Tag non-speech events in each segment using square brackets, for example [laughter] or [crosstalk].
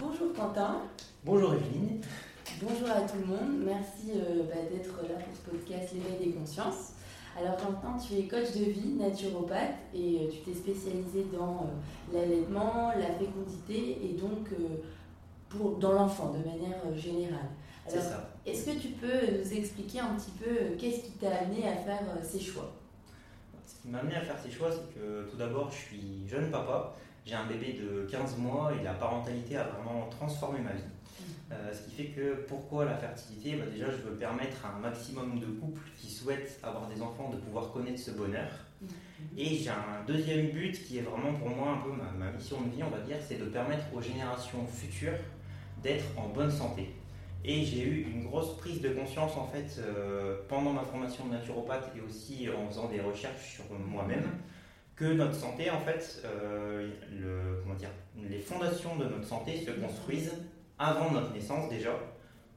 Bonjour Quentin Bonjour Evelyne Bonjour à tout le monde, merci euh, bah, d'être là pour ce podcast L'éveil des consciences. Alors Quentin, tu es coach de vie, naturopathe et euh, tu t'es spécialisé dans euh, l'allaitement, la fécondité et donc pour, dans l'enfant de manière générale. C'est ça. Est-ce que tu peux nous expliquer un petit peu qu'est-ce qui t'a amené à faire ces choix? Ce qui m'a amené à faire ces choix, c'est que tout d'abord, je suis jeune papa. J'ai un bébé de 15 mois et la parentalité a vraiment transformé ma vie. Euh, ce qui fait que pourquoi la fertilité? Bah Déjà, je veux permettre à un maximum de couples qui souhaitent avoir des enfants de pouvoir connaître ce bonheur. Mhm. Et j'ai un deuxième but qui est vraiment pour moi un peu ma, mission de vie, on va dire, c'est de permettre aux générations futures d'être en bonne santé. Et j'ai eu une grosse prise de conscience en fait euh, pendant ma formation de naturopathe et aussi en faisant des recherches sur moi-même que notre santé en fait, euh, les fondations de notre santé se construisent avant notre naissance déjà,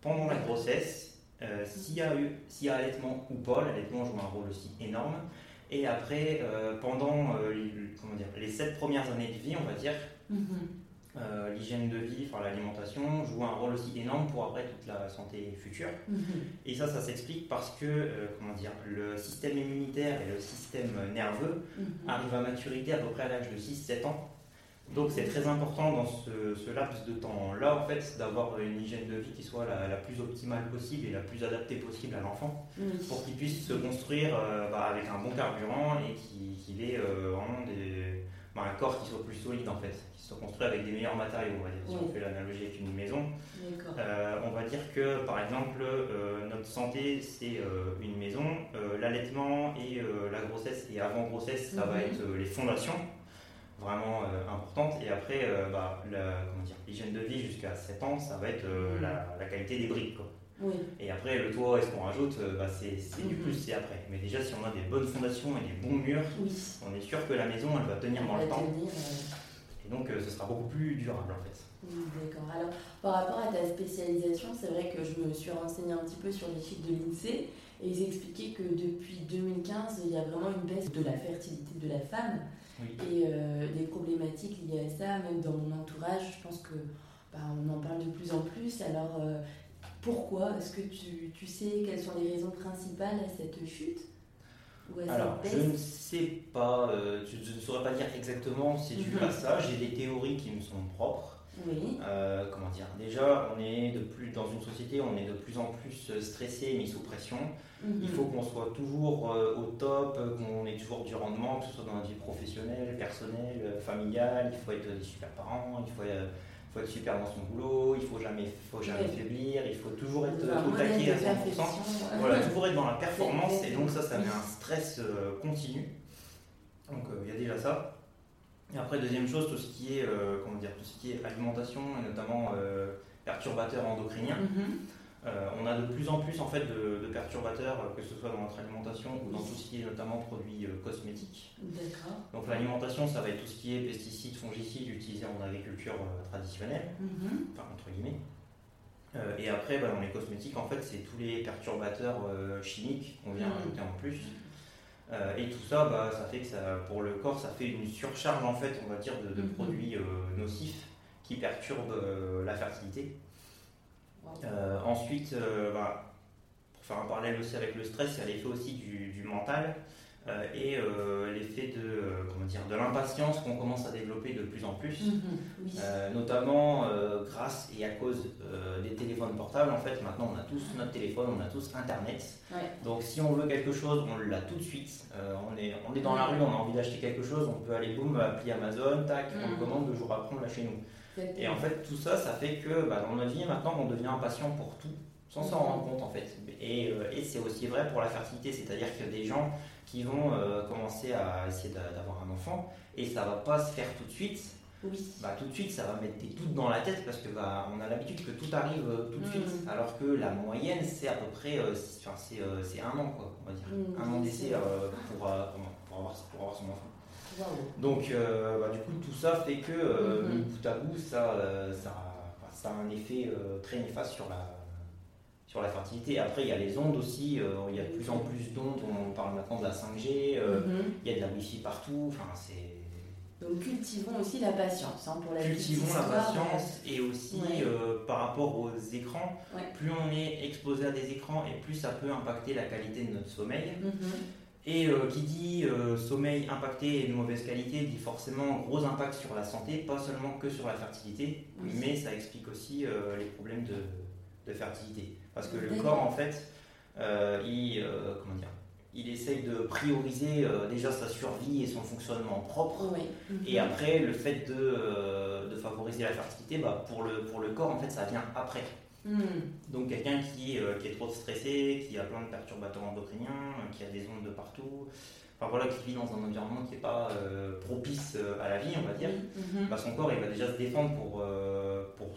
pendant la grossesse, euh, s'il y a eu, s'il y allaitement ou pas, l'allaitement joue un rôle aussi énorme, et après, euh, pendant les sept premières années de vie, on va dire, mm-hmm. l'hygiène de vie, enfin, l'alimentation joue un rôle aussi énorme pour après toute la santé future. Mm-hmm. Et ça, ça s'explique parce que comment dire, le système immunitaire et le système nerveux mm-hmm. arrivent à maturité à peu près à l'âge de 6-7 ans. Donc c'est très important dans ce, laps de temps-là, en fait, d'avoir une hygiène de vie qui soit la, plus optimale possible et la plus adaptée possible à l'enfant, pour qu'il puisse se construire euh, bah, avec un bon carburant et qu'il ait euh, vraiment bah, un corps qui soit plus solide, en fait, qui soit construit avec des meilleurs matériaux, on va dire, si on fait l'analogie avec une maison. Euh, on va dire que, par exemple, notre santé, c'est une maison, l'allaitement et la grossesse et avant-grossesse, ça va mhm. être les fondations vraiment euh, importante. Et après, euh, bah, l'hygiène de vie jusqu'à 7 ans, ça va être euh, la, qualité des briques. Quoi. Oui. Et après, le toit, est-ce qu'on rajoute bah, C'est du mhm. plus, c'est après. Mais déjà, si on a des bonnes fondations et des bons murs, on est sûr que la maison, elle va tenir dans le temps. Et donc, ce sera beaucoup plus durable en fait. D'accord. Alors, par rapport à ta spécialisation, c'est vrai que je me suis renseignée un petit peu sur les chiffres de l'INSEE et ils expliquaient que depuis 2015, il y a vraiment une baisse de la fertilité de la femme. Et euh, des problématiques liées à ça, même dans mon entourage, je pense que bah, on en parle de plus en plus. Alors euh, pourquoi Est-ce que tu, tu, sais quelles sont les raisons principales à cette chute Alors, je ne sais pas, euh, je, ne saurais pas dire exactement si c'est dû à ça. J'ai des théories qui me sont propres. Oui. Euh, comment dire? Déjà, on est de plus dans une société, on est de plus en plus stressé, mis sous pression. Mhm. Il faut qu'on soit toujours euh, au top, qu'on ait toujours du rendement, que ce soit dans la vie professionnelle, personnelle, euh, familiale. Il faut être des super parents, il faut, faut être super dans son boulot, il faut jamais, faut jamais faiblir, il faut toujours être au taquet à 100%. Voilà, toujours être dans la performance et donc ça, ça met un stress continu. Donc il y a déjà ça. Et après, deuxième chose, tout ce qui est, euh, comment dire, tout ce qui est alimentation et notamment euh, perturbateurs endocriniens. Mhm. Euh, on a de plus en plus en fait de, perturbateurs, que ce soit dans notre alimentation ou dans tout ce qui est notamment produits cosmétiques. Donc l'alimentation, ça va être tout ce qui est pesticides, fongicides utilisés en agriculture traditionnelle, mhm. enfin entre guillemets. et après, bah, dans les cosmétiques, en fait, c'est tous les perturbateurs chimiques qu'on vient mhm. ajouter en plus. Euh, et tout ça, bah, ça fait que ça, pour le corps, ça fait une surcharge en fait, on va dire, de, mhm. produits euh, nocifs qui perturbent euh, la fertilité. Ensuite, bah, pour faire un parallèle aussi avec le stress, il y a l'effet aussi du, du mental. Euh, et euh, l'effet de, euh, comment dire, de l'impatience qu'on commence à développer de plus en plus, mhm, notamment grâce et à cause des téléphones portables. En fait, maintenant, on a tous notre téléphone, on a tous Internet. Donc, si on veut quelque chose, on l'a tout de suite. on, est, on est dans la rue, on a envie d'acheter quelque chose, on peut aller, boum, appeler Amazon, tac, on le mhm. commande, deux jours après, on l'a chez nous. Et en fait, tout ça, ça fait que bah, dans notre vie, maintenant, on devient impatient pour tout, sans s'en rendre compte, en fait. Et, et c'est aussi vrai pour la fertilité, c'est-à-dire que des gens qui vont euh, commencer à essayer d'avoir un enfant et ça va pas se faire tout de suite oui. bah, tout de suite ça va mettre des doutes dans la tête parce que bah, on a l'habitude que tout arrive euh, tout de suite, alors que la moyenne c'est à peu près euh, c'est, euh, un an quoi, on va dire. Mm, un an d'essai vrai. euh, pour, euh, pour, avoir, pour avoir son enfant. Donc euh, bah, du coup tout ça fait que euh, Mhm. bout à bout ça, euh, ça, enfin, ça a un effet très néfaste sur la, sur la fertilité. Après il y a les ondes aussi, il y a de plus en plus d'ondes, on parle maintenant de la 5G, euh, Mhm. il y a de la wifi partout, enfin c'est... Donc cultivons aussi la patience hein, pour la Cultivons la patience et aussi Ouais. euh, par rapport aux écrans, Ouais. plus on est exposé à des écrans et plus ça peut impacter la qualité de notre sommeil. mhm. Et euh, qui dit euh, sommeil impacté et de mauvaise qualité dit forcément gros impact sur la santé, pas seulement que sur la fertilité, Oui. mais ça explique aussi euh, les problèmes de, de fertilité. Parce que le corps, en fait, il, comment dire, il essaye de prioriser euh, déjà sa survie et son fonctionnement propre. Oui. Mhm. Et après, le fait de, euh, de favoriser la fertilité, bah, pour, le, pour le corps, en fait, ça vient après. Mhm. Donc quelqu'un qui, euh, qui est trop stressé, qui a plein de perturbateurs endocriniens, euh, qui a des ondes de partout, enfin voilà, qui vit dans un environnement qui n'est pas euh, propice à la vie, on va dire, Mhm. bah, son corps il va déjà se défendre pour, euh, pour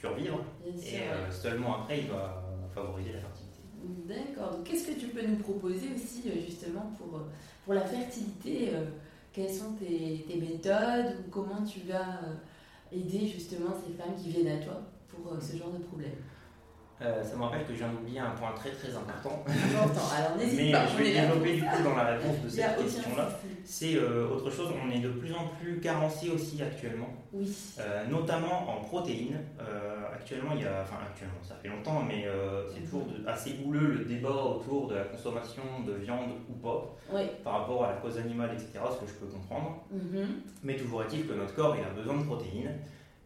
survivre, sûr, et euh, seulement après il va favoriser la fertilité. D'accord. Donc qu'est-ce que tu peux nous proposer aussi justement pour, pour la fertilité Quelles sont tes, tes méthodes ou comment tu vas aider justement ces femmes qui viennent à toi pour ce genre de problème? Euh, ça me rappelle que viens d'oublier un point très très important, [laughs] Important. Alors n'hésite mais pas. je vais développer du coup dans la réponse de cette question-là. C'est euh, autre chose, on est de plus en plus carencé aussi actuellement. Oui. Euh, notamment en protéines. Actuellement, il y a, enfin actuellement, ça fait longtemps, mais c'est toujours de- assez houleux le débat autour de la consommation de viande ou pas, Oui. par rapport à la cause animale, etc., ce que je peux comprendre. Mhm. Mais toujours est-il que notre corps, il a besoin de protéines,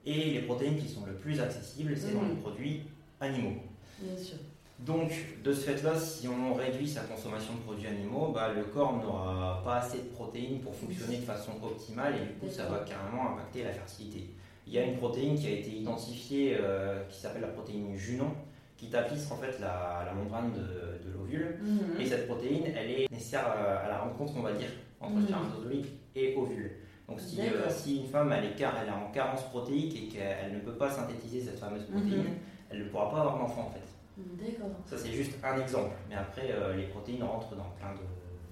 et les protéines qui sont le plus accessibles, c'est dans Mhm. les produits animaux. Bien sûr. Donc, de ce fait-là, si on réduit sa consommation de produits animaux, bah, le corps n'aura pas assez de protéines pour fonctionner de façon optimale et du coup, ça va carrément impacter la fertilité. Il y a une protéine qui a été identifiée euh, qui s'appelle la protéine Junon, qui tapisse en fait la, la membrane de, de l'ovule. Mhm. Et cette protéine, elle est nécessaire à, à la rencontre, on va dire, entre spermatozoïde et ovule. Donc, si, euh, si une femme elle est, car- elle est en carence protéique et qu'elle ne peut pas synthétiser cette fameuse protéine, Mhm. Elle ne pourra pas avoir d'enfant en fait. D'accord. Ça, c'est juste un exemple. Mais après, euh, les protéines rentrent dans plein de-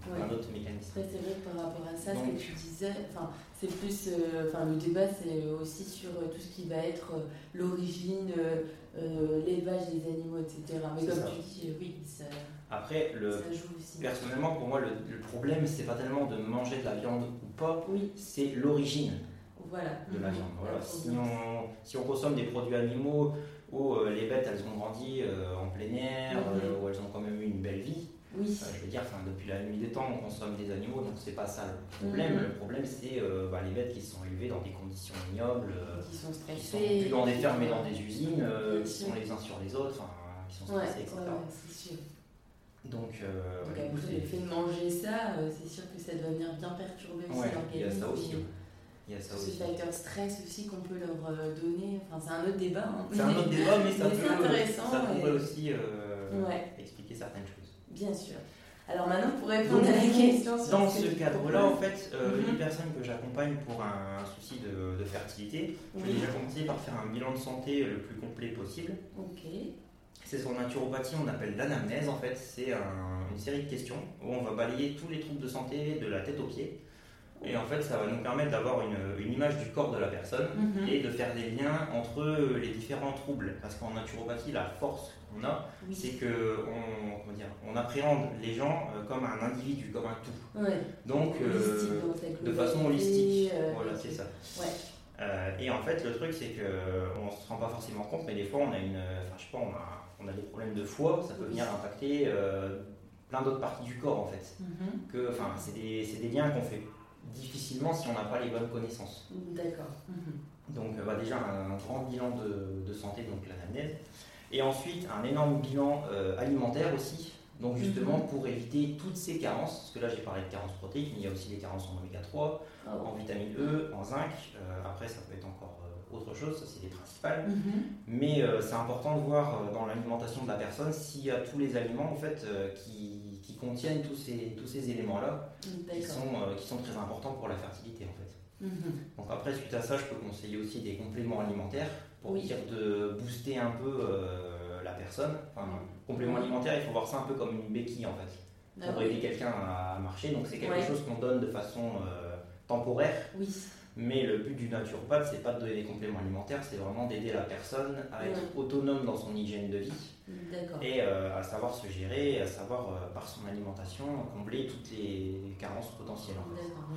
plein Ouais. d'autres mécanismes. Après, c'est vrai que par rapport à ça, ce que tu disais, enfin, c'est plus, euh, enfin, le débat, c'est aussi sur euh, tout ce qui va être euh, l'origine, euh, euh, l'élevage des animaux, etc. Mais comme ça. tu dis, euh, oui, ça, Après, le, ça joue aussi. personnellement, pour moi, le, le problème, c'est pas tellement de manger de la viande ou pas, Oui, c'est l'origine voilà. de la viande. Voilà. Si, on, si on consomme des produits animaux où euh, les bêtes, elles ont grandi euh, en plein air, Mhm. euh, où elles ont quand même eu une belle vie, Oui, je veux dire, depuis la nuit des temps, on consomme des animaux, donc c'est pas ça le problème. Mhm. Le problème, c'est euh, bah, les bêtes qui sont élevées dans des conditions ignobles. euh, qui sont qui sont plus dans des fermes mais dans des usines, euh, qui sont les uns sur les autres, qui sont Ouais, stressés, etc. ouais, ouais, c'est sûr. Donc, Donc après, le fait de manger ça, c'est sûr que ça doit venir bien perturber aussi l'organisme. il y a ça aussi. Il y a ça aussi. stress aussi qu'on peut leur euh, donner, enfin, c'est un autre débat. hein. C'est un autre débat, mais ça, [laughs] peut, intéressant, ça pourrait et- aussi euh, Ouais. expliquer certaines choses. Bien sûr. Alors maintenant, pour répondre Donc, à la question sur Dans ce cadre-là, en fait, euh, Mhm. les personnes que j'accompagne pour un souci de, de fertilité, je vais Oui. déjà commencer par faire un bilan de santé le plus complet possible. Ok. C'est sur naturopathie, on appelle l'anamnèse en fait. C'est un- une série de questions où on va balayer tous les troubles de santé de la tête aux pieds. Et en fait, ça va nous permettre d'avoir une, une image du corps de la personne Mhm. et de faire des liens entre les différents troubles. Parce qu'en naturopathie, la force qu'on a, Oui. c'est que on, comment dire, on appréhende les gens euh, comme un individu, comme un tout. Ouais. Donc, euh, de façon holistique. euh, voilà, c'est ça. Ouais. Euh, et en fait, le truc, c'est que euh, on se rend pas forcément compte, mais des fois, on a une, enfin, je sais pas, on a, on a des problèmes de foie, ça peut venir impacter euh, plein d'autres parties du corps, en fait. Mhm. Que, enfin, c'est des, c'est des liens qu'on fait difficilement si on n'a pas les bonnes connaissances. D'accord. Mhm. Donc, euh, bah, déjà un grand bilan de, de santé, donc l'anamnèse, et ensuite un énorme bilan euh, alimentaire aussi. Donc justement Mhm. pour éviter toutes ces carences, parce que là j'ai parlé de carences protéiques, mais il y a aussi les carences en oméga 3, Oh. en vitamine E, en zinc. Euh, après, ça peut être encore euh, autre chose, ça c'est les principales. Mhm. Mais c'est important de voir dans l'alimentation de la personne s'il y a tous les aliments en fait qui, qui contiennent tous ces, tous ces éléments-là qui D'accord. sont, euh, qui sont très importants pour la fertilité en fait. Mhm. Donc après, suite à ça, je peux conseiller aussi des compléments alimentaires pour dire de booster un peu euh, la personne. Enfin, complément alimentaire, il faut voir ça un peu comme une béquille en fait, ah pour aider quelqu'un à marcher. Donc c'est quelque chose qu'on donne de façon euh, temporaire. Oui. Mais le but du naturopathe, c'est pas de donner des compléments alimentaires, c'est vraiment d'aider la personne à être autonome dans son hygiène de vie. Et euh, à savoir se gérer, à savoir euh, par son alimentation combler toutes les carences potentielles.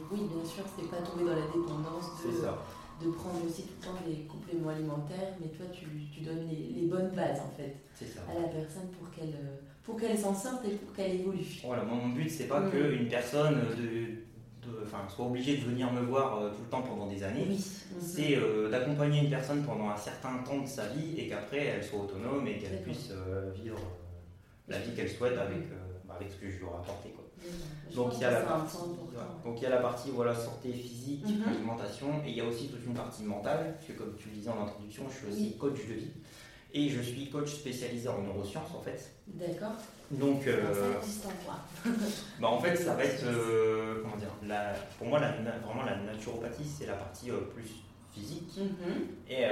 Oui, bien sûr, c'est pas tomber dans la dépendance de, de prendre aussi tout le temps des compléments alimentaires, mais toi tu, tu donnes les, bonnes bases en fait à la personne pour qu'elle pour qu'elle s'en sorte et pour qu'elle évolue. Voilà, mon but c'est pas que qu'une personne de enfin, soit obligé de venir me voir euh, tout le temps pendant des années. C'est euh, d'accompagner une personne pendant un certain temps de sa vie et qu'après elle soit autonome et qu'elle puisse euh, vivre la vie qu'elle souhaite avec, avec ce que je lui aurai apporté. Quoi. Donc il, y a la partie, donc il y a la partie voilà, santé physique, mhm. alimentation, et il y a aussi toute une partie mentale, puisque comme tu le disais en introduction, je suis aussi coach de vie. Et je suis coach spécialisé en neurosciences en fait. D'accord. Donc, euh, [laughs] bah en fait, ça va être, euh, comment dire, la, pour moi, la, vraiment la naturopathie, c'est la partie euh, plus physique. Mm-hmm. Et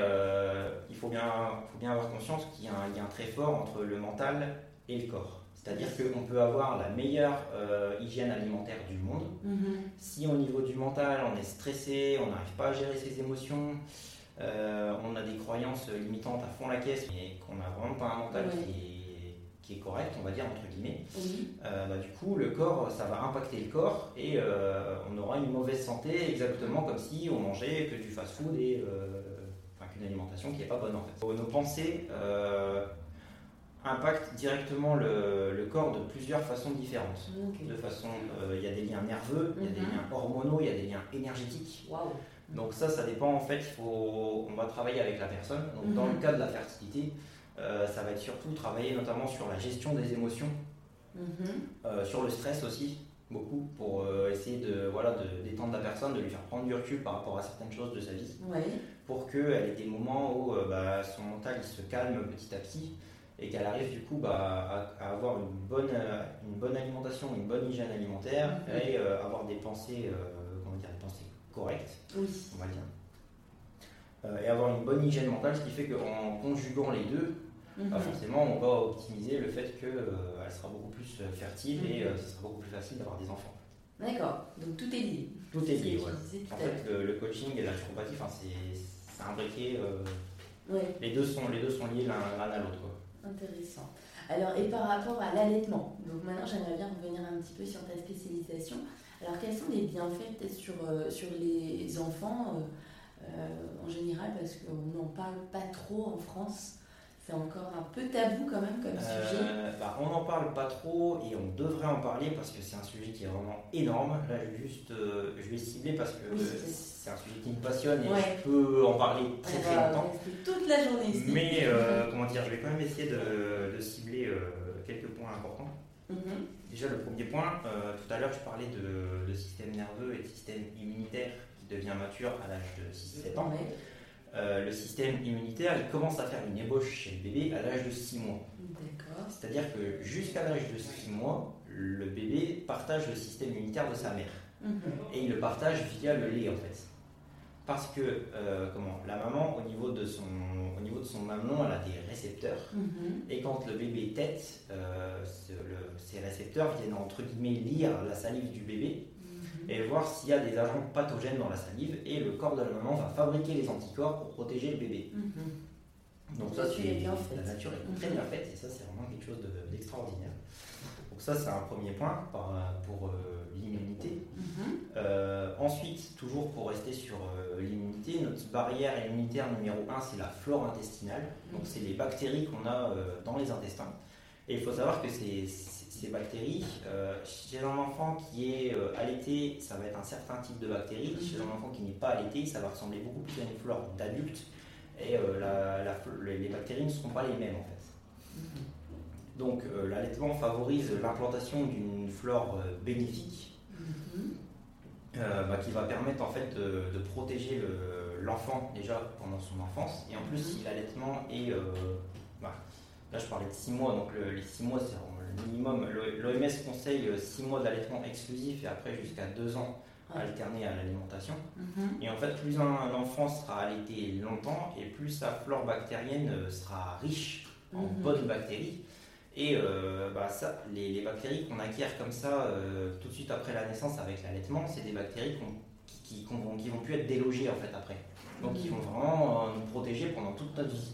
il faut bien, faut bien avoir conscience qu'il y a un lien très fort entre le mental et le corps. C'est-à-dire qu'on peut avoir la meilleure hygiène alimentaire du monde. Mm-hmm. Si au niveau du mental, on est stressé, on n'arrive pas à gérer ses émotions, on a des croyances limitantes à fond la caisse, mais qu'on n'a vraiment pas un mental qui est qui est correct, on va dire, entre guillemets, euh, bah, du coup, le corps, ça va impacter le corps et euh, on aura une mauvaise santé, exactement comme si on mangeait que du fast-food et euh, qu'une alimentation qui n'est pas bonne en fait. Nos pensées impactent directement le, corps de plusieurs façons différentes. De façon, il y a des liens nerveux, il y a des mhm. liens hormonaux, il y a des liens énergétiques. Donc ça, ça dépend en fait, il faut, on va travailler avec la personne. Donc dans mhm. le cas de la fertilité, euh, ça va être surtout travailler notamment sur la gestion des émotions, mhm. euh, sur le stress aussi, beaucoup, pour euh, essayer de, voilà, de détendre la personne, de lui faire prendre du recul par rapport à certaines choses de sa vie, pour qu'elle ait des moments où bah, son mental il se calme petit à petit et qu'elle arrive du coup bah, à, avoir une bonne, une bonne alimentation, une bonne hygiène alimentaire mhm. et avoir des pensées, pensées correctes, on va dire. et avoir une bonne hygiène mentale, ce qui fait qu'en conjuguant les deux, bah, mhm. forcément, on va optimiser le fait qu'elle euh, sera beaucoup plus euh, fertile et mhm. euh, ce sera beaucoup plus facile d'avoir des enfants. D'accord, donc tout est lié. Tout est lié, oui. En fait, le, coaching et la naturopathie, c'est un briquet. les, deux sont, les deux sont liés l'un à l'autre. Intéressant. Alors, et par rapport à l'allaitement, donc maintenant j'aimerais bien revenir un petit peu sur ta spécialisation. Alors, quels sont les bienfaits peut-être sur, sur les enfants en général, parce qu'on n'en parle pas trop en France c'est encore un peu tabou quand même comme sujet. Euh, bah, on n'en parle pas trop et on devrait en parler parce que c'est un sujet qui est vraiment énorme. Là, juste, euh, je vais cibler parce que c'est un sujet qui me passionne et je peux en parler très très longtemps. toute la journée Mais [laughs] euh, comment dire, je vais quand même essayer de, cibler quelques points importants. Mhm. Déjà, le premier point, tout à l'heure, je parlais de, système nerveux et de système immunitaire qui devient mature à l'âge de 6-7 ans. Euh, le système immunitaire il commence à faire une ébauche chez le bébé à l'âge de 6 mois. C'est-à-dire que jusqu'à l'âge de 6 mois, le bébé partage le système immunitaire de sa mère. Mhm. Et il le partage via le lait en fait. Parce que euh, comment, la maman, au niveau, de son, au niveau de son mamelon, elle a des récepteurs. Mhm. Et quand le bébé tète, euh, ces récepteurs viennent entre guillemets lire la salive du bébé et voir s'il y a des agents pathogènes dans la salive et le corps de la maman va fabriquer les anticorps pour protéger le bébé. Mhm. Donc ça, c'est la nature est très bien faite et ça, c'est vraiment quelque chose d'extraordinaire. Ça, c'est un premier point pour euh, l'immunité. Mhm. Euh, ensuite, toujours pour rester sur euh, l'immunité, notre barrière immunitaire numéro 1, c'est la flore intestinale. Donc c'est les bactéries qu'on a dans les intestins. Et il faut savoir que ces bactéries. Euh, chez un enfant qui est euh, allaité, ça va être un certain type de bactéries. Chez un enfant qui n'est pas allaité, ça va ressembler beaucoup plus à une flore d'adulte. Et euh, les bactéries ne seront pas les mêmes en fait. Donc l'allaitement favorise l'implantation d'une flore bénéfique bah, qui va permettre en fait de, protéger l'enfant déjà pendant son enfance. Et en plus, si l'allaitement est... Bah, là je parlais de 6 mois, donc les 6 mois c'est minimum. L'OMS conseille 6 mois d'allaitement exclusif et après jusqu'à 2 ans alterner à l'alimentation. Mhm. Et en fait, plus un, enfant sera allaité longtemps et plus sa flore bactérienne sera riche en mhm. bonnes bactéries. Et bah, ça, les, bactéries qu'on acquiert comme ça tout de suite après la naissance avec l'allaitement, c'est des bactéries qui, qui, vont plus être délogées en fait après. Donc ils vont vraiment nous protéger pendant toute notre vie.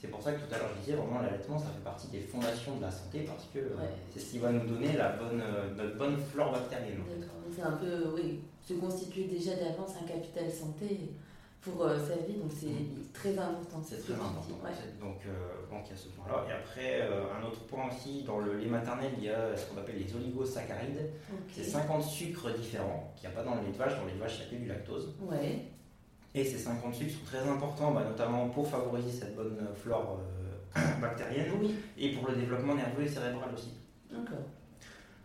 C'est pour ça que tout à l'heure je disais vraiment l'allaitement ça fait partie des fondations de la santé parce que euh, c'est ce qui va nous donner la bonne, euh, notre bonne flore bactérienne. D'accord, c'est un peu, oui, se constituer déjà d'avance un capital santé pour euh, sa vie, donc c'est mm. très important. C'est très important. Donc, donc il y a ce point-là. Et après, un autre point aussi, dans le lait maternel, il y a ce qu'on appelle les oligosaccharides. C'est 50 sucres différents qu'il n'y a pas dans le lait de vache. Dans le lait de vache, il n'y a que du lactose. Ouais. Et ces 50 sucres sont très importants, bah, notamment pour favoriser cette bonne flore euh, [coughs] bactérienne et pour le développement nerveux et cérébral aussi.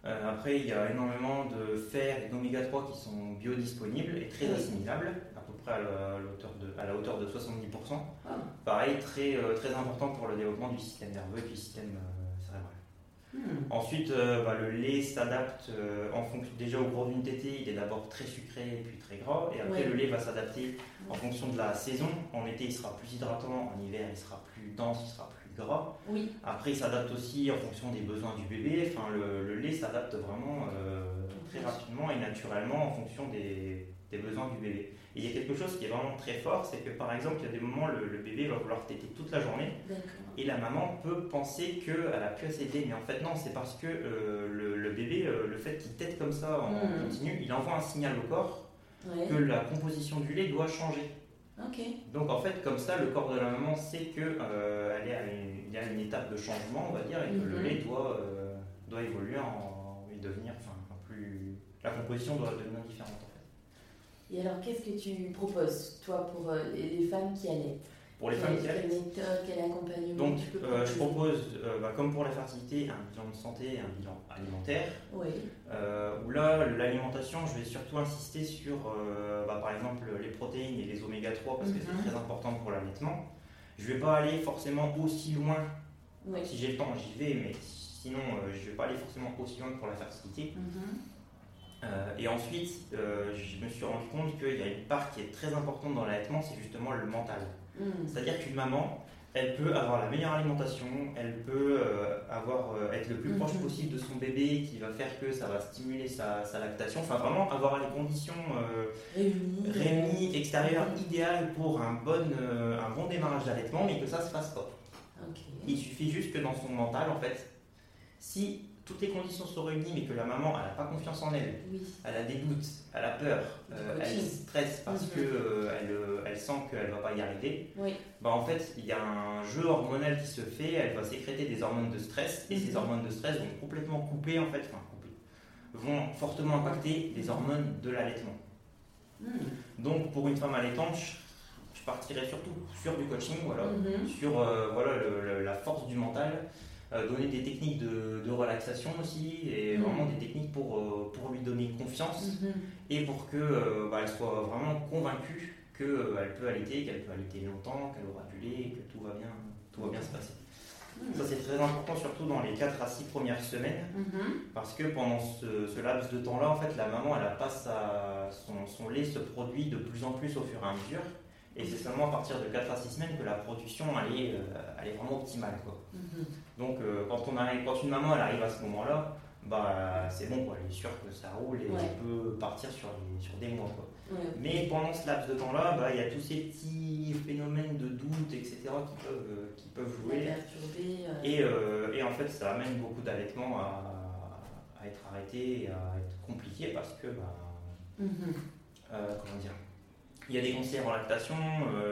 Euh, après, il y a énormément de fer et d'oméga 3 qui sont biodisponibles et très assimilables, peu près à la, à la hauteur de 70%. Ah. Pareil, très, euh, très important pour le développement du système nerveux et du système Hmm. Ensuite, euh, bah, le lait s'adapte euh, en fonction déjà au gros d'une tétée. Il est d'abord très sucré puis très gras. Et après, le lait va s'adapter en fonction de la saison. En été, il sera plus hydratant. En hiver, il sera plus dense, il sera plus gras. Oui. Après, il s'adapte aussi en fonction des besoins du bébé. Enfin, le, lait s'adapte vraiment euh, très rapidement et naturellement en fonction des, des besoins du bébé. Et il y a quelque chose qui est vraiment très fort, c'est que par exemple, il y a des moments, le, le bébé va vouloir téter toute la journée, et la maman peut penser qu'elle a pu assez mais en fait non, c'est parce que euh, le, bébé, euh, le fait qu'il tète comme ça en hmm. continu, il envoie un signal au corps que la composition du lait doit changer. Donc en fait, comme ça, le corps de la maman sait qu'il euh, est à une, y a une étape de changement, on va dire, et que le mhm. lait doit, doit évoluer en, et devenir, enfin, plus, la composition doit devenir différente. Et alors, qu'est-ce que tu proposes, toi, pour euh, les femmes qui allaitent pour les femmes qui allaitent Quelle méthode, quel accompagnement Donc, euh, je propose, euh, bah, comme pour la fertilité, un bilan de santé et un bilan alimentaire. Oui. où là, l'alimentation, je vais surtout insister sur, bah, par exemple, les protéines et les oméga 3 parce que c'est mhm. très important pour l'allaitement. Je ne vais pas aller forcément aussi loin. Si j'ai le temps, j'y vais, mais sinon, je ne vais pas aller forcément aussi loin pour la fertilité. Mhm. Euh, et ensuite, euh, je me suis rendu compte qu'il y a une part qui est très importante dans l'allaitement, c'est justement le mental. Hmm. C'est-à-dire qu'une maman, elle peut avoir la meilleure alimentation, elle peut euh, avoir, être le plus proche hmm. possible de son bébé qui va faire que ça va stimuler sa, lactation, enfin vraiment avoir les conditions réunies, extérieures idéales pour un bon, un bon démarrage d'allaitement, mais que ça se fasse pas. Il suffit juste que dans son mental, en fait, si toutes les conditions sont réunies, mais que la maman n'a pas confiance en elle, elle a des doutes, elle a peur, euh, elle stresse parce mhm. qu'elle euh, elle sent qu'elle ne va pas y arriver, bah en fait, il y a un jeu hormonal qui se fait, elle va sécréter des hormones de stress, et ces mhm. hormones de stress vont complètement couper, en fait, enfin couper, vont fortement impacter les hormones de l'allaitement. Mhm. Donc, pour une femme allaitante, je partirais surtout sur du coaching, voilà, sur euh, voilà, la force du mental, euh, donner des techniques de, relaxation aussi et mm. vraiment des techniques pour, euh, pour lui donner confiance mm-hmm. et pour qu'elle euh, bah, soit vraiment convaincue qu'elle peut allaiter, qu'elle peut allaiter longtemps, qu'elle aura du lait que tout va bien, tout va bien se passer. Mm. Ça, c'est très important, surtout dans les 4 à 6 premières semaines, mm-hmm. parce que pendant ce, laps de temps-là, en fait, la maman, elle a pas son, son, lait se produit de plus en plus au fur et à mesure. Et c'est seulement à partir de 4 à 6 semaines que la production elle est, elle est vraiment optimale. Quoi. Mm-hmm. Donc euh, quand, on arrive, quand une maman elle arrive à ce moment-là, bah, c'est bon, quoi, elle est sûre que ça roule et elle peut partir sur, sur des mois. Quoi. Mais pendant ce laps de temps-là, bah, il y a tous ces petits phénomènes de doute, etc., qui peuvent, euh, qui peuvent jouer. Euh. Et, et, en fait, ça amène beaucoup d'allaitements à, à, être arrêtés et à être compliqués parce que, bah, mm-hmm. comment dire, il y a des conseillers en lactation,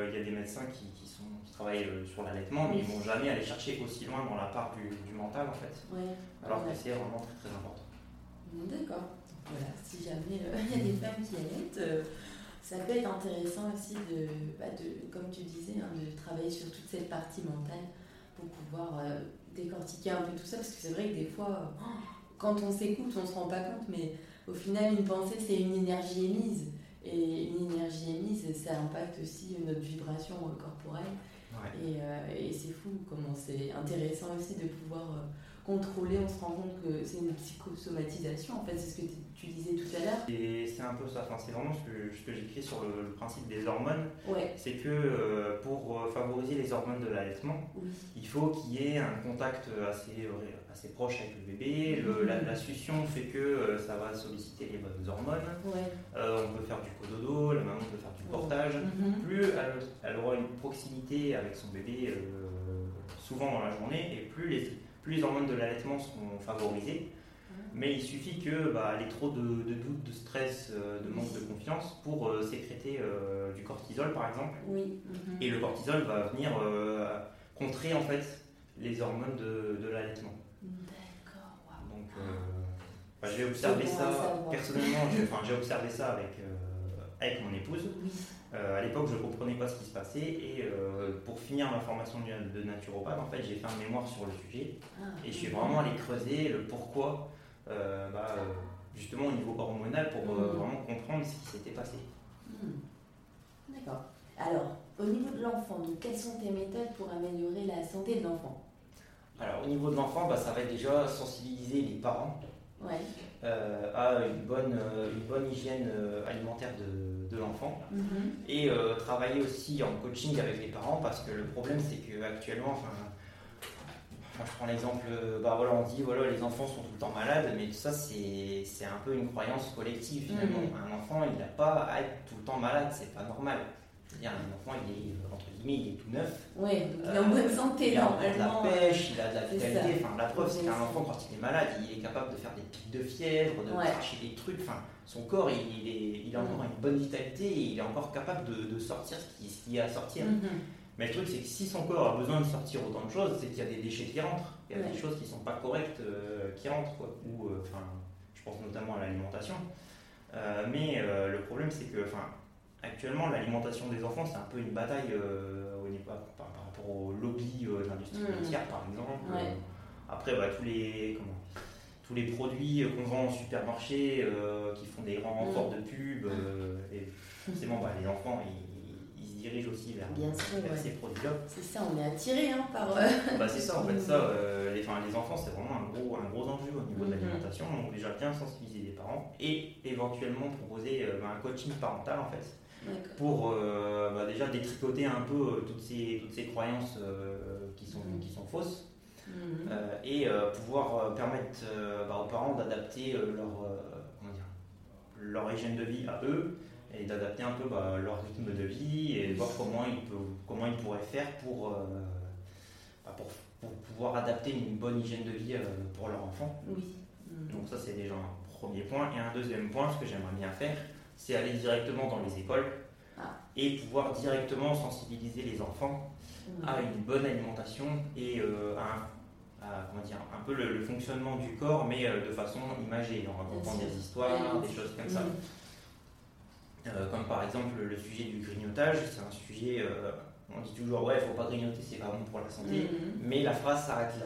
il y a des médecins qui, qui sont travaillent euh, sur l'allaitement, mais ils ne vont jamais aller chercher aussi loin dans la part du, mental en fait. Alors que c'est vraiment très très important. D'accord. Voilà, si jamais euh, [laughs] il y a des femmes qui allaitent, euh, ça peut être intéressant aussi de, bah, de comme tu disais, hein, de travailler sur toute cette partie mentale pour pouvoir décortiquer un peu tout ça, parce que c'est vrai que des fois, quand on s'écoute, on ne se rend pas compte, mais au final, une pensée, c'est une énergie émise. Et une énergie émise, ça impacte aussi notre vibration corporelle. Euh, et, c'est fou comment c'est intéressant aussi de pouvoir euh, contrôler, on se rend compte que c'est une psychosomatisation. En fait, c'est ce que tu disais tout à l'heure. Et c'est un peu ça. Enfin, c'est vraiment ce que, ce que j'écris sur le, le, principe des hormones. Ouais. C'est que euh, pour euh, favoriser les hormones de l'allaitement, Oui. il faut qu'il y ait un contact assez, euh, assez proche avec le bébé. Le- la, la succion fait que euh, ça va solliciter les bonnes hormones. Ouais. Euh, on peut faire du cododo, la maman peut faire du portage. Mhm. Plus elle, elle aura une proximité avec son bébé souvent dans la journée, et plus les, plus les hormones de l'allaitement seront favorisées. Mais il suffit que bah, ait trop de, de doutes, de stress, euh, de manque de confiance pour euh, sécréter euh, du cortisol par exemple. Oui. mhm. Et le cortisol va venir euh, contrer en fait les hormones de, de l'allaitement. D'accord. waouh. Donc bah, j'ai observé ça personnellement, j'ai j'ai observé ça avec, avec mon épouse. Oui. Euh, à l'époque, je ne comprenais pas ce qui se passait et euh, pour finir ma formation de, de naturopathe, en fait, j'ai fait un mémoire sur le sujet Ah. et je suis vraiment allé creuser le pourquoi, euh, bah, euh, justement au niveau hormonal, pour Mhm. vraiment comprendre ce qui s'était passé. Hmm. D'accord. Alors, au niveau de l'enfant, quelles sont tes méthodes pour améliorer la santé de l'enfant? Alors, au niveau de l'enfant, bah, ça va être déjà sensibiliser les parents Ouais. euh, à une bonne, euh, une bonne hygiène euh, alimentaire de, de l'enfant. Mhm. et euh, travailler aussi en coaching avec les parents parce que le problème c'est que actuellement enfin, enfin, je prends l'exemple bah voilà on dit voilà les enfants sont tout le temps malades mais tout ça c'est c'est un peu une croyance collective finalement Mhm. un enfant il n'a pas à être tout le temps malade c'est pas normal C'est-à-dire, un enfant il est euh, entre guillemets il est tout neuf donc il est en bonne santé, il a de la normalement. pêche, il a de la vitalité. Enfin, la preuve, c'est qu'un enfant, quand il est malade, il est capable de faire des pics de fièvre, de cracher des trucs. Enfin, son corps, il, est, il a encore une bonne vitalité et il est encore capable de, de sortir ce qui, ce qui est à sortir. Mhm. Mais le truc, c'est que si son corps a besoin de sortir autant de choses, c'est qu'il y a des déchets qui rentrent. Il y a Ouais. des choses qui sont pas correctes euh, qui rentrent. Quoi. Ou, euh, je pense notamment à l'alimentation. Euh, mais euh, le problème, c'est que, actuellement, l'alimentation des enfants, c'est un peu une bataille euh, au niveau, par, par rapport au lobby euh, de l'industrie laitière, par exemple. Ouais. Euh, après, bah, tous les comment, tous les produits qu'on vend au supermarché, euh, qui font des grands Mhm. renforts de pub, euh, et forcément, bah, les enfants, ils, ils se dirigent aussi vers, Bien sûr, vers ouais. ces produits-là. C'est ça, on est attiré hein, par. euh, Bah, c'est ça, en fait, ça, [laughs] les, enfin, les enfants, c'est vraiment un gros, un gros enjeu au niveau de Mhm. l'alimentation. Donc, déjà, bien sensibiliser les parents et éventuellement proposer bah, un coaching parental, en fait. Pour euh, bah, déjà détricoter un peu euh, toutes, ces, toutes ces croyances euh, qui, sont, Mhm. qui sont fausses Mhm. et pouvoir permettre bah, aux parents d'adapter leur, leur hygiène de vie à eux et d'adapter un peu bah, leur rythme de vie et voir comment ils, peuvent, comment ils pourraient faire pour, euh, bah, pour, pour pouvoir adapter une bonne hygiène de vie euh, pour leur enfant. Oui. Donc ça c'est déjà un premier point. Et un deuxième point, ce que j'aimerais bien faire, c'est aller directement dans les écoles Ah. et pouvoir directement sensibiliser les enfants Mhm. à une bonne alimentation et euh, à, comment dire, un peu le, le fonctionnement du corps, mais euh, de façon imagée, en racontant des histoires, Ouais, des choses comme ça. Euh, comme par exemple le sujet du grignotage, c'est un sujet, on dit toujours ouais, faut pas grignoter, c'est pas bon pour la santé, Mhm. mais la phrase s'arrête là.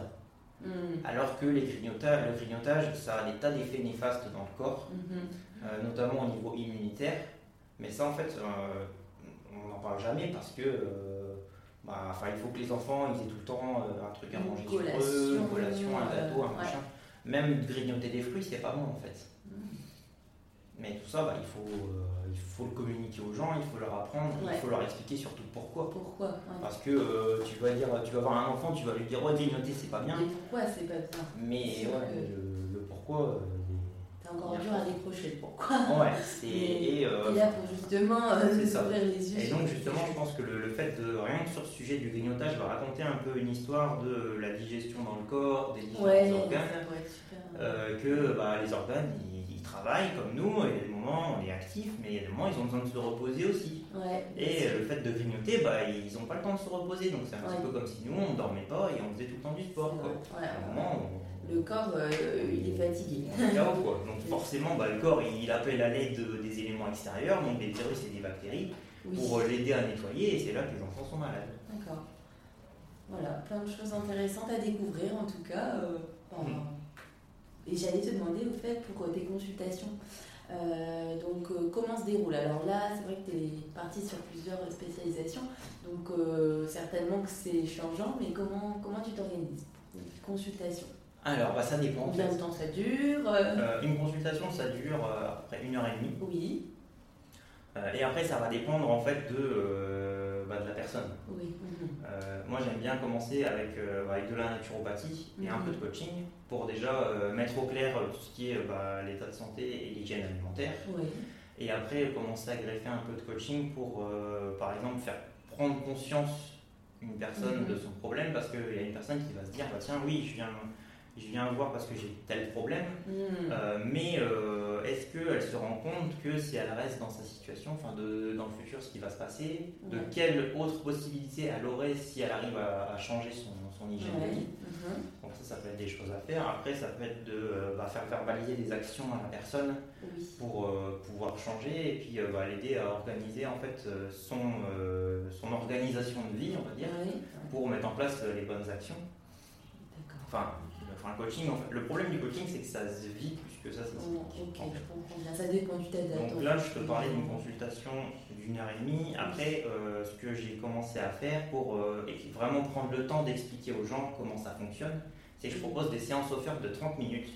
Mhm. Alors que les grignotages, le grignotage, ça a des tas d'effets néfastes dans le corps, Mhm. Euh, notamment au niveau immunitaire, mais ça en fait, euh, on n'en parle jamais parce que euh, bah, il faut que les enfants ils aient tout le temps un truc à manger sur eux, une collation, un gâteau, un machin. Même grignoter des fruits, c'est pas bon en fait. Mhm. Mais tout ça, bah, il, faut, il faut le communiquer aux gens, il faut leur apprendre, Ouais. il faut leur expliquer surtout pourquoi. Pourquoi ouais. Parce que tu vas dire, tu vas voir un enfant, tu vas lui dire ouais grignoter c'est pas bien, Mais pourquoi c'est pas bien? Mais le pourquoi. C'est encore dur à décrocher le pourquoi. ouais, [laughs] c'est Et- et, euh, Et là pour justement euh, nous ouvrir les yeux. Et donc le justement, je pense que le, le fait de rien que sur ce sujet du grignotage va raconter un peu une histoire de la digestion dans le corps, des différents Ouais, organes, euh, que bah, les organes ils, ils travaillent comme nous, et il y a des moments on est actifs, mais il y a des moments ils ont besoin de se reposer aussi. Ouais. Et le fait de grignoter, bah, ils n'ont pas le temps de se reposer, donc c'est un petit peu comme si nous on ne dormait pas et on faisait tout le temps du sport. Quoi. Ouais, À un moment, on- Le corps, euh, il est fatigué. quoi. [laughs] Donc forcément, bah, le corps il appelle à l'aide de- des éléments extérieurs, donc des virus et des bactéries, Oui. pour euh, l'aider à nettoyer, et c'est là que les enfants sont malades. D'accord. Voilà, plein de choses intéressantes à découvrir en tout cas. euh, enfin, Et j'allais te demander au fait pour tes consultations. euh, donc euh, comment se déroule? Alors là, c'est vrai que tu es parti sur plusieurs spécialisations, donc euh, certainement que c'est changeant, mais comment, comment tu t'organises consultation? Alors, bah, ça dépend. en Combien de temps ça dure euh, Euh, une consultation, ça dure euh, à peu près une heure et demie. Oui, Euh, et après, ça va dépendre en fait de, bah, de la personne. oui. moi, j'aime bien commencer avec, avec de la naturopathie et un Mhm. peu de coaching pour déjà mettre au clair tout ce qui est bah, l'état de santé et l'hygiène alimentaire. Oui, Et après, commencer à greffer un peu de coaching pour, par exemple, faire prendre conscience une personne Mhm. de son problème parce qu'il y a une personne qui va se dire bah, tiens, oui, je viens, je viens voir parce que j'ai tel problème. Euh, mais euh, est-ce qu'elle se rend compte que si elle reste dans sa situation, enfin de, dans le futur, ce qui va se passer, de quelle autre possibilité elle aurait si elle arrive à, à changer son, son hygiène Ouais, de vie mhm. Donc ça, ça peut être des choses à faire. Après, ça peut être de euh, bah, faire verbaliser des actions à la personne Oui. pour pouvoir changer et puis bah, l'aider à organiser en fait son, son organisation de vie, on va dire, Ouais, pour mettre en place les bonnes actions. D'accord. Enfin, enfin, le coaching, en fait, le problème du coaching, c'est que ça se vit plus que ça, se Oh, ok, je comprends bien. Ça dépend du tête Donc là, je te parlais d'une consultation d'une heure et demie. Après, euh, ce que j'ai commencé à faire pour euh, vraiment prendre le temps d'expliquer aux gens comment ça fonctionne, c'est que je propose des séances offertes de 30 minutes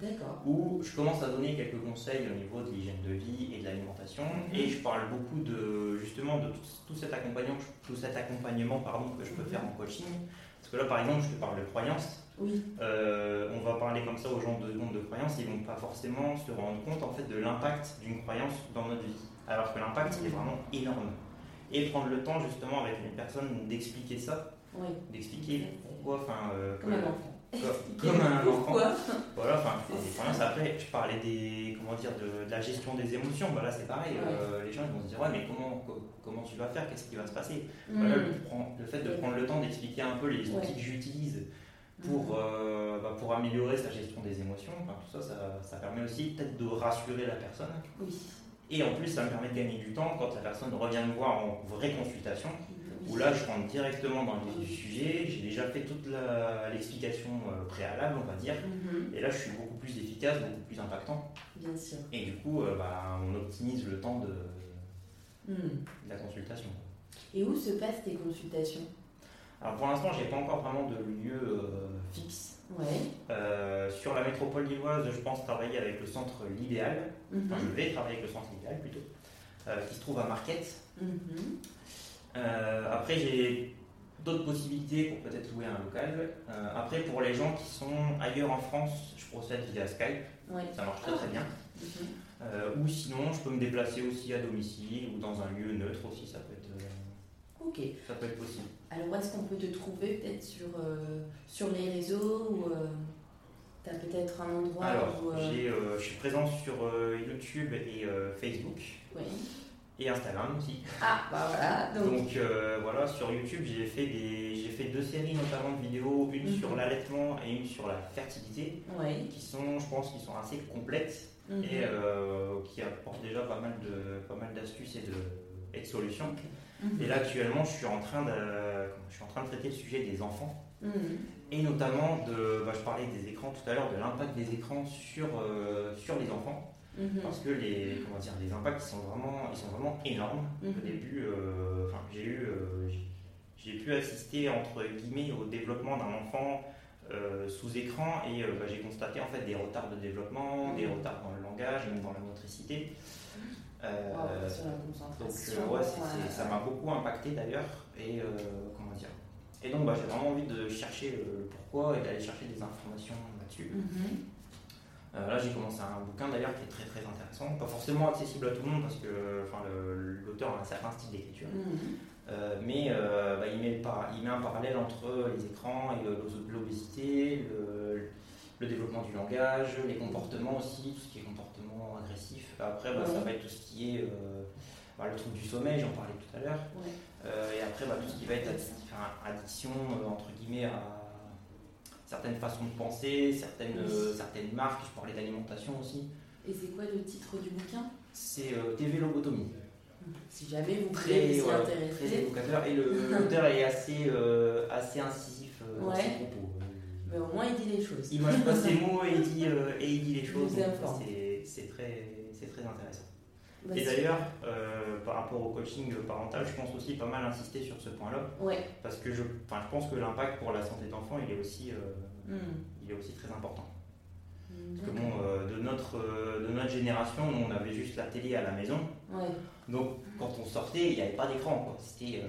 D'accord. où je commence à donner quelques conseils au niveau de l'hygiène de vie et de l'alimentation. Mhm. Et je parle beaucoup de justement de tout, tout cet accompagnement, tout cet accompagnement pardon, que je peux Mhm. faire en coaching. Parce que là, par exemple, je te parle de croyances. Oui. Euh, on va parler comme ça aux gens deux secondes de croyance, ils vont pas forcément se rendre compte en fait de l'impact d'une croyance dans notre vie. Alors que l'impact est vraiment énorme. Et prendre le temps justement avec une personne d'expliquer ça, Oui. d'expliquer pourquoi, enfin, euh, Comme que- un enfant. [laughs] comme, un enfant. Voilà, enfin, croyances. Après, je parlais des, comment dire, de, de la gestion des émotions. Bah là, c'est pareil. Ouais. euh, les gens ils vont se dire, ouais, mais comment, co- comment tu vas faire? Qu'est-ce qui va se passer? Voilà, Mhm. le, fait de prendre le temps d'expliquer un peu les outils Ouais. que j'utilise pour, euh, bah, pour améliorer sa gestion des émotions. Enfin, tout ça, ça, ça permet aussi peut-être de rassurer la personne. Oui. Et en plus, ça me permet de gagner du temps quand la personne revient me voir en vraie consultation, où là, je rentre directement dans le vif du sujet. J'ai déjà fait toute la- l'explication euh, préalable, on va dire. Mhm. Et là, je suis beaucoup plus efficace, beaucoup plus impactant. Bien sûr. Et du coup, euh, bah, on optimise le temps de, Mhm. de la consultation. Et où se passent tes consultations? Alors pour l'instant, j'ai pas encore vraiment de lieu euh, fixe. Ouais. Euh, sur la métropole lilloise, je pense travailler avec le centre L'Idéal. Mhm. Enfin, je vais travailler avec le centre L'Idéal plutôt, euh, qui se trouve à Marquette. Mhm. Après, j'ai d'autres possibilités pour peut-être louer un local. Après, pour les gens qui sont ailleurs en France, je procède via Skype. Ouais. Ça marche très très bien. Mhm. Euh, ou sinon, je peux me déplacer aussi à domicile ou dans un lieu neutre aussi, ça peut Ok. ça peut être possible. Alors, où est-ce qu'on peut te trouver peut-être sur, euh, sur les réseaux ou tu as peut-être un endroit Alors, où. euh, euh, je suis présent sur euh, YouTube et euh, Facebook ouais. et Instagram aussi. Ah, bah voilà. [laughs] Donc, Donc euh, voilà, sur YouTube, j'ai fait, des, j'ai fait deux séries notamment de vidéos, une Mhm. sur l'allaitement et une sur la fertilité, ouais. qui sont, je pense, qui sont assez complètes Mhm. et euh, qui apportent déjà pas mal, de, pas mal d'astuces et de, et de solutions. Mhm. Et là, actuellement, je suis en train de, je suis en train de traiter le sujet des enfants. Mhm. Et notamment, de, bah, je parlais des écrans tout à l'heure, de l'impact des écrans sur, euh, sur les enfants. Mhm. Parce que les, comment dire, les impacts ils sont, vraiment, ils sont vraiment énormes. Au début, euh, j'ai eu, euh, j'ai- pu assister entre guillemets au développement d'un enfant euh, sous écran et euh, bah, j'ai constaté en fait des retards de développement, des retards dans le langage, même dans la motricité. Euh, donc euh, ouais, ça m'a beaucoup impacté d'ailleurs. Et euh, comment dire Et donc bah, j'ai vraiment envie de chercher le pourquoi et d'aller chercher des informations là-dessus. Mhm. Euh, là j'ai commencé un bouquin d'ailleurs qui est très très intéressant, pas forcément accessible à tout le monde parce que l'auteur a un certain style d'écriture, Mhm. Euh, mais bah, il, met le il met un parallèle entre les écrans et l'obésité, le, le développement du langage, les comportements aussi, tout ce qui est comportement agressif. Après bah, ça Ouais. va être tout ce qui est euh, bah, le trouble du sommeil, j'en parlais tout à l'heure. Ouais. Euh, et après, bah, tout ce qui va être addiction, euh, entre guillemets, à certaines façons de penser, certaines, Oui. certaines marques. Je parlais d'alimentation aussi. Et c'est quoi le titre du bouquin? C'est euh, TV Lobotomie. Si jamais vous Très, vous voilà, très évocateur. Et [laughs] l'auteur est assez, assez incisif dans Ouais. ses propos. Mais au moins, il dit les choses. Il mange pas ses [laughs] mots et il dit, euh, et il dit les choses. C'est très, très intéressant. Bah, Et d'ailleurs, euh, par rapport au coaching parental, je pense aussi pas mal insister sur ce point-là, Ouais. parce que je, je pense que l'impact pour la santé de l'enfant, il est aussi, euh, Hmm. il est aussi très important. Hmm, Parce que bon, euh, de notre, de notre génération, nous, on avait juste la télé à la maison, Ouais, donc quand on sortait, il n'y avait pas d'écran. C'était,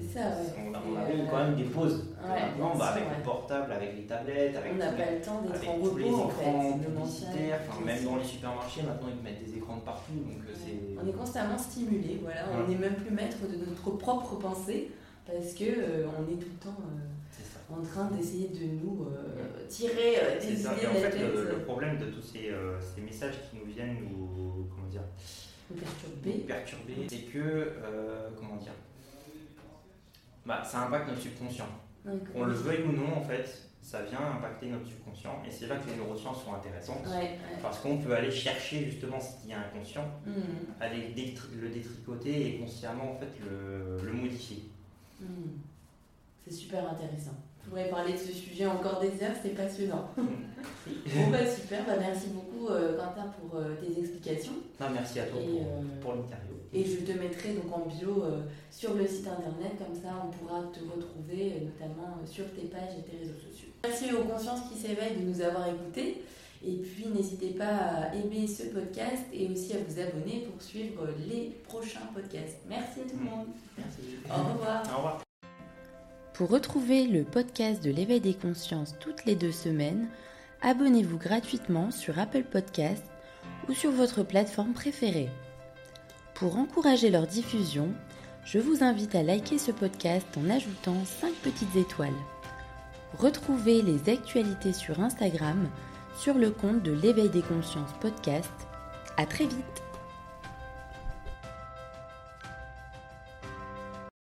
c'est ça, ouais. on, on avait euh, quand même des pauses. ouais, Maintenant, bah, avec ouais. le portable, avec les tablettes, avec On tous n'a les- pas le temps d'être avec en tous les repos en fait. écrans mental. publicitaires, enfin, même dans les supermarchés maintenant ils te mettent des écrans de partout, donc euh. On est constamment stimulé, voilà. On n'est même plus maître de notre propre pensée parce que euh, on est tout le temps euh, en train d'essayer de nous euh, tirer euh, des idées Et en fait, le, le problème de tous ces, euh, ces messages qui nous viennent nous, comment dire, nous perturber. perturber, c'est que, euh, comment dire, bah, ça impacte notre subconscient. Qu'on le veuille ou non, en fait, ça vient impacter notre subconscient. Et c'est là que les neurosciences sont intéressantes. Ouais, ouais. Parce qu'on peut aller chercher justement ce qui est inconscient, Hmm, aller le détricoter et consciemment en fait le, le modifier. hmm. C'est super intéressant. Je pourrais parler de ce sujet encore des heures, c'est passionnant. [laughs] bon bah super, bah, merci beaucoup euh, Quentin pour euh, tes explications. Non, merci à toi Et, pour, euh, pour l'interview. Et je te mettrai donc en bio euh, sur le site internet, comme ça on pourra te retrouver notamment sur tes pages et tes réseaux sociaux. Merci aux consciences qui s'éveillent de nous avoir écoutés. Et puis n'hésitez pas à aimer ce podcast et aussi à vous abonner pour suivre les prochains podcasts. Merci à tout le monde. Merci. Au revoir. Au revoir. Pour retrouver le podcast de l'éveil des consciences toutes les deux semaines, abonnez-vous gratuitement sur Apple Podcast ou sur votre plateforme préférée. Pour encourager leur diffusion, je vous invite à liker ce podcast en ajoutant 5 petites étoiles. Retrouvez les actualités sur Instagram sur le compte de l'éveil des consciences podcast. À très vite